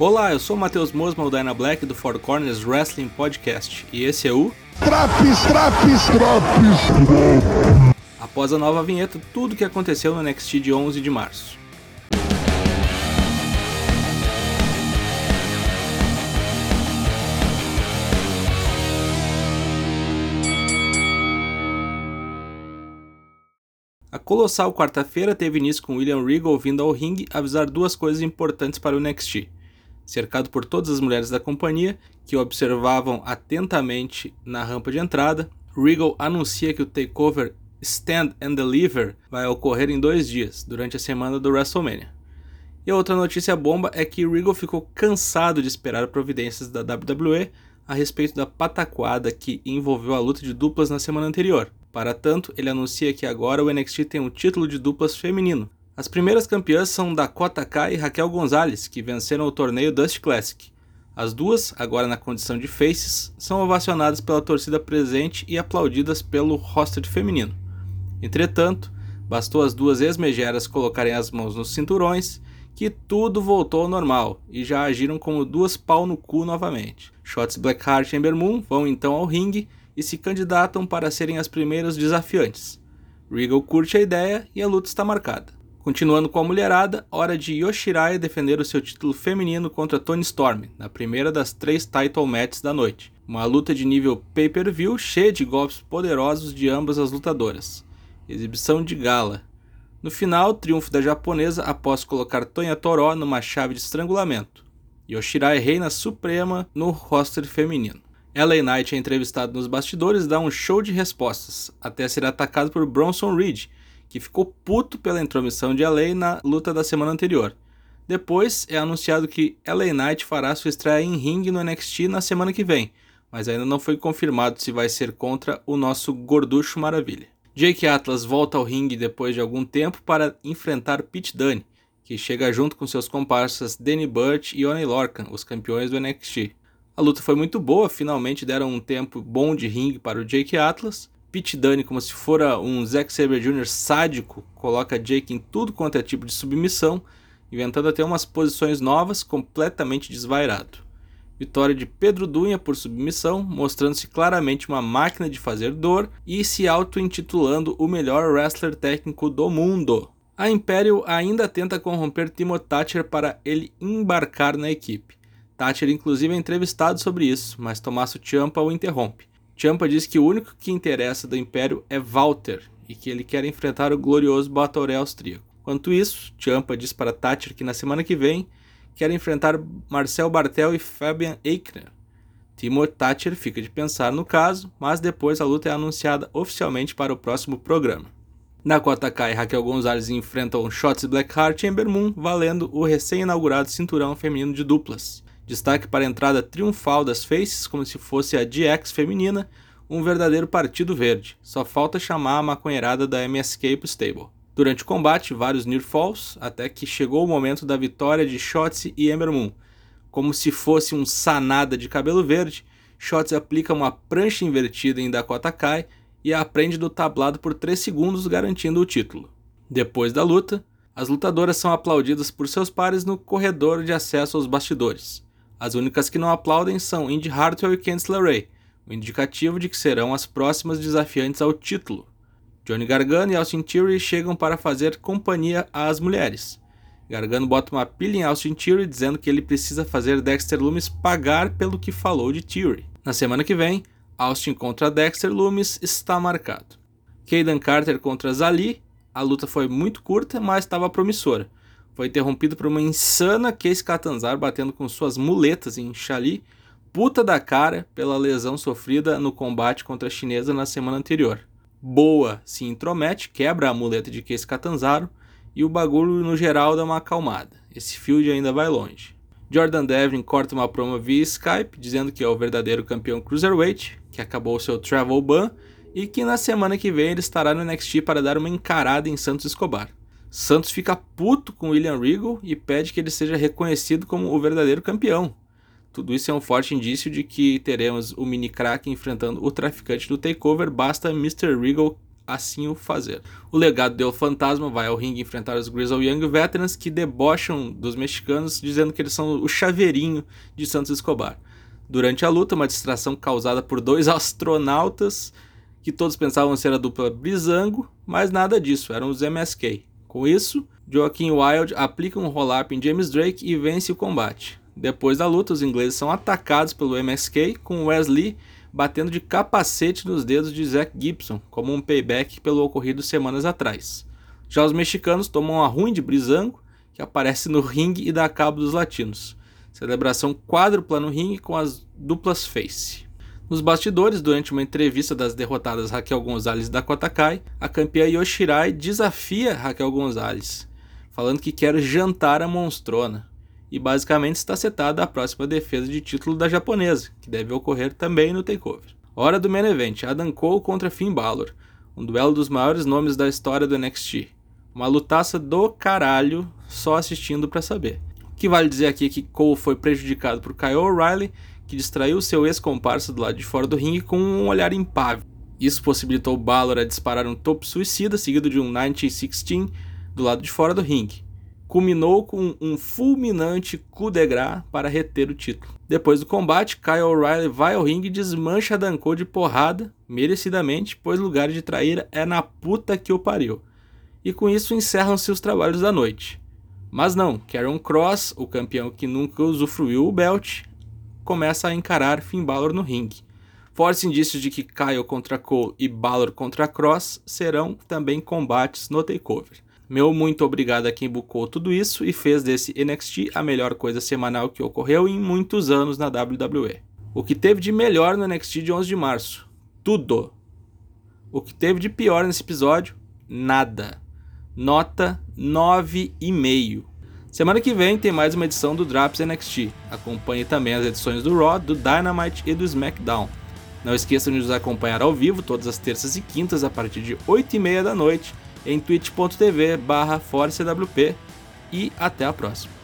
Olá, eu sou o Matheus Mosman, o Dyna Black do Four Corners Wrestling Podcast e esse é o Traps, traps, traps. Após a nova vinheta, tudo o que aconteceu no NXT de 11 de março. A colossal quarta-feira teve início com William Regal vindo ao ringue avisar duas coisas importantes para o NXT cercado por todas as mulheres da companhia, que observavam atentamente na rampa de entrada, Regal anuncia que o takeover Stand and Deliver vai ocorrer em dois dias, durante a semana do WrestleMania. E outra notícia bomba é que Regal ficou cansado de esperar providências da WWE a respeito da pataquada que envolveu a luta de duplas na semana anterior. Para tanto, ele anuncia que agora o NXT tem um título de duplas feminino, as primeiras campeãs são Dakota Kai e Raquel Gonzalez, que venceram o torneio Dust Classic. As duas, agora na condição de faces, são ovacionadas pela torcida presente e aplaudidas pelo roster feminino. Entretanto, bastou as duas ex-megeras colocarem as mãos nos cinturões que tudo voltou ao normal e já agiram como duas pau no cu novamente. Shots Blackheart e Ember Moon vão então ao ringue e se candidatam para serem as primeiras desafiantes. Regal curte a ideia e a luta está marcada. Continuando com a mulherada, hora de Yoshirai defender o seu título feminino contra Tony Storm, na primeira das três title matches da noite. Uma luta de nível pay-per-view cheia de golpes poderosos de ambas as lutadoras. Exibição de gala. No final, triunfo da japonesa após colocar Tonya Toró numa chave de estrangulamento. Yoshirai reina suprema no roster feminino. LA Knight é entrevistado nos bastidores e dá um show de respostas, até ser atacado por Bronson Reed, que ficou puto pela intromissão de LA na luta da semana anterior. Depois é anunciado que LA Knight fará sua estreia em ringue no NXT na semana que vem, mas ainda não foi confirmado se vai ser contra o nosso gorducho maravilha. Jake Atlas volta ao ringue depois de algum tempo para enfrentar Pete Dunne, que chega junto com seus comparsas Danny Burch e Oney Lorcan, os campeões do NXT. A luta foi muito boa, finalmente deram um tempo bom de ringue para o Jake Atlas. Pete Dunne, como se fora um Zack Sabre Jr. sádico, coloca Jake em tudo quanto é tipo de submissão, inventando até umas posições novas, completamente desvairado. Vitória de Pedro Dunha por submissão, mostrando-se claramente uma máquina de fazer dor e se auto-intitulando o melhor wrestler técnico do mundo. A Imperial ainda tenta corromper Timo Thatcher para ele embarcar na equipe. Thatcher inclusive é entrevistado sobre isso, mas Tommaso Ciampa o interrompe. Champa diz que o único que interessa do Império é Walter e que ele quer enfrentar o glorioso Batoré austríaco. Quanto isso, Champa diz para Thatcher que na semana que vem quer enfrentar Marcel Bartel e Fabian Eichner. Timo Thatcher fica de pensar no caso, mas depois a luta é anunciada oficialmente para o próximo programa. Dakota Kai Raquel Gonzalez enfrentam Shots Blackheart e Ember Moon, valendo o recém-inaugurado cinturão feminino de duplas. Destaque para a entrada triunfal das Faces, como se fosse a DX feminina, um verdadeiro partido verde. Só falta chamar a maconheirada da MSK pro stable. Durante o combate, vários near falls, até que chegou o momento da vitória de Shotzi e Ember Moon. Como se fosse um sanada de cabelo verde, Shotzi aplica uma prancha invertida em Dakota Kai e a aprende do tablado por 3 segundos, garantindo o título. Depois da luta, as lutadoras são aplaudidas por seus pares no corredor de acesso aos bastidores. As únicas que não aplaudem são Indy Hartwell e Candice LeRae, o indicativo de que serão as próximas desafiantes ao título. Johnny Gargano e Austin Theory chegam para fazer companhia às mulheres. Gargano bota uma pilha em Austin Theory dizendo que ele precisa fazer Dexter Lumis pagar pelo que falou de Theory. Na semana que vem, Austin contra Dexter Lumis está marcado. Kaden Carter contra Zali, a luta foi muito curta, mas estava promissora foi interrompido por uma insana Case Catanzaro batendo com suas muletas em Chali, puta da cara pela lesão sofrida no combate contra a chinesa na semana anterior. Boa se intromete, quebra a muleta de Case Catanzaro e o bagulho no geral dá uma acalmada. Esse field ainda vai longe. Jordan Devlin corta uma promo via Skype dizendo que é o verdadeiro campeão Cruiserweight, que acabou seu travel ban e que na semana que vem ele estará no NXT para dar uma encarada em Santos Escobar. Santos fica puto com William Regal e pede que ele seja reconhecido como o verdadeiro campeão. Tudo isso é um forte indício de que teremos o mini crack enfrentando o traficante do takeover, basta Mr. Regal assim o fazer. O legado do Fantasma vai ao ringue enfrentar os Grizzle Young Veterans que debocham dos mexicanos dizendo que eles são o chaveirinho de Santos Escobar. Durante a luta, uma distração causada por dois astronautas que todos pensavam ser a dupla Brizango, mas nada disso, eram os MSK. Com isso, Joaquim Wild aplica um roll-up em James Drake e vence o combate. Depois da luta, os ingleses são atacados pelo MSK, com Wesley batendo de capacete nos dedos de Zack Gibson, como um payback pelo ocorrido semanas atrás. Já os mexicanos tomam a ruim de Brizango, que aparece no ringue e dá cabo dos latinos. Celebração quádrupla no ringue com as duplas face. Nos bastidores, durante uma entrevista das derrotadas Raquel Gonzalez e Dakota Kai, a campeã Yoshirai desafia Raquel Gonzalez, falando que quer jantar a monstrona e basicamente está setada a próxima defesa de título da japonesa, que deve ocorrer também no takeover. Hora do main event, Adam Cole contra Finn Balor, um duelo dos maiores nomes da história do NXT. Uma lutaça do caralho, só assistindo para saber. O que vale dizer aqui é que Cole foi prejudicado por Kyle O'Reilly, que distraiu seu ex-comparsa do lado de fora do ringue com um olhar impávido. Isso possibilitou Balor a disparar um topo suicida, seguido de um 1916 do lado de fora do ringue culminou com um fulminante coup de gras para reter o título. Depois do combate, Kyle O'Reilly vai ao ringue e desmancha Dan Cole de porrada, merecidamente, pois lugar de traíra é na puta que o pariu. E com isso encerram-se os trabalhos da noite. Mas não, Karen Cross, o campeão que nunca usufruiu o belt, começa a encarar Finn Balor no ringue. Fortes indícios de que Kyle contra Cole e Balor contra Cross serão também combates no takeover. Meu muito obrigado a quem bucou tudo isso e fez desse NXT a melhor coisa semanal que ocorreu em muitos anos na WWE. O que teve de melhor no NXT de 11 de março? Tudo. O que teve de pior nesse episódio? Nada. Nota 9,5. Semana que vem tem mais uma edição do Drops NXT. Acompanhe também as edições do Raw, do Dynamite e do SmackDown. Não esqueçam de nos acompanhar ao vivo todas as terças e quintas a partir de 8h30 da noite em twitch.tv barra e até a próxima.